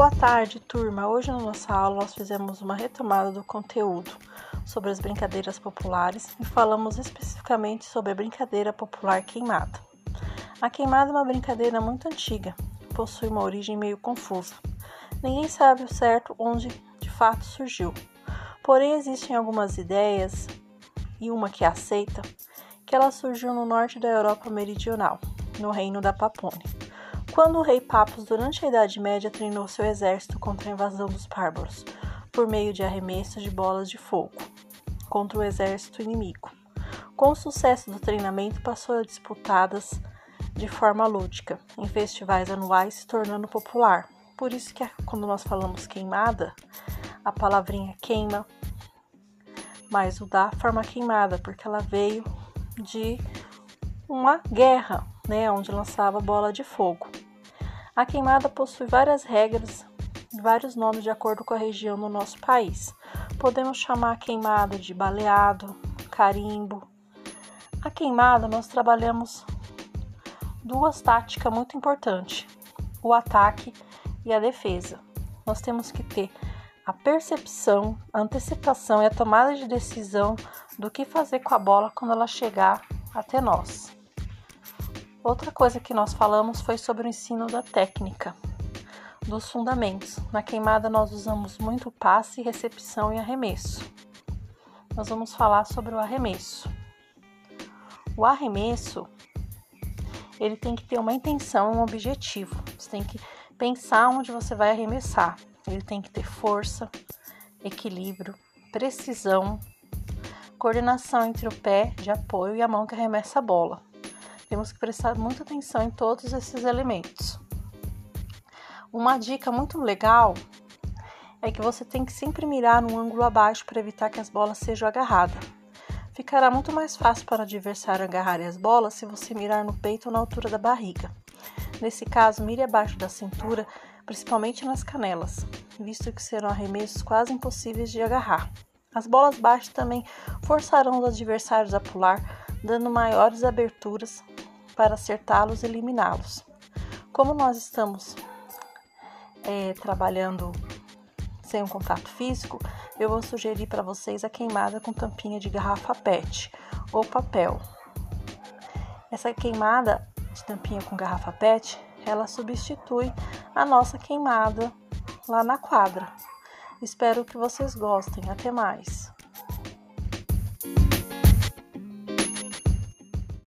Boa tarde, turma. Hoje na nossa aula nós fizemos uma retomada do conteúdo sobre as brincadeiras populares e falamos especificamente sobre a brincadeira popular queimada. A queimada é uma brincadeira muito antiga, possui uma origem meio confusa. Ninguém sabe o certo onde de fato surgiu. Porém, existem algumas ideias e uma que é aceita que ela surgiu no norte da Europa meridional, no reino da Papônia quando o rei Papos, durante a Idade Média, treinou seu exército contra a invasão dos bárbaros, por meio de arremessos de bolas de fogo contra o exército inimigo. Com o sucesso do treinamento, passou a disputadas de forma lúdica, em festivais anuais, se tornando popular. Por isso que quando nós falamos queimada, a palavrinha queima, mas o da forma queimada, porque ela veio de uma guerra, né, onde lançava bola de fogo. A queimada possui várias regras vários nomes de acordo com a região no nosso país. Podemos chamar a queimada de baleado, carimbo. A queimada nós trabalhamos duas táticas muito importantes: o ataque e a defesa. Nós temos que ter a percepção, a antecipação e a tomada de decisão do que fazer com a bola quando ela chegar até nós. Outra coisa que nós falamos foi sobre o ensino da técnica, dos fundamentos. Na queimada nós usamos muito passe, recepção e arremesso. Nós vamos falar sobre o arremesso. O arremesso, ele tem que ter uma intenção, um objetivo. Você tem que pensar onde você vai arremessar. Ele tem que ter força, equilíbrio, precisão, coordenação entre o pé de apoio e a mão que arremessa a bola. Temos que prestar muita atenção em todos esses elementos. Uma dica muito legal é que você tem que sempre mirar no ângulo abaixo para evitar que as bolas sejam agarradas. Ficará muito mais fácil para o adversário agarrar as bolas se você mirar no peito ou na altura da barriga. Nesse caso, mire abaixo da cintura, principalmente nas canelas, visto que serão arremessos quase impossíveis de agarrar. As bolas baixas também forçarão os adversários a pular, dando maiores aberturas para acertá-los e eliminá-los. Como nós estamos é, trabalhando sem um contato físico, eu vou sugerir para vocês a queimada com tampinha de garrafa PET ou papel. Essa queimada de tampinha com garrafa PET, ela substitui a nossa queimada lá na quadra. Espero que vocês gostem. Até mais!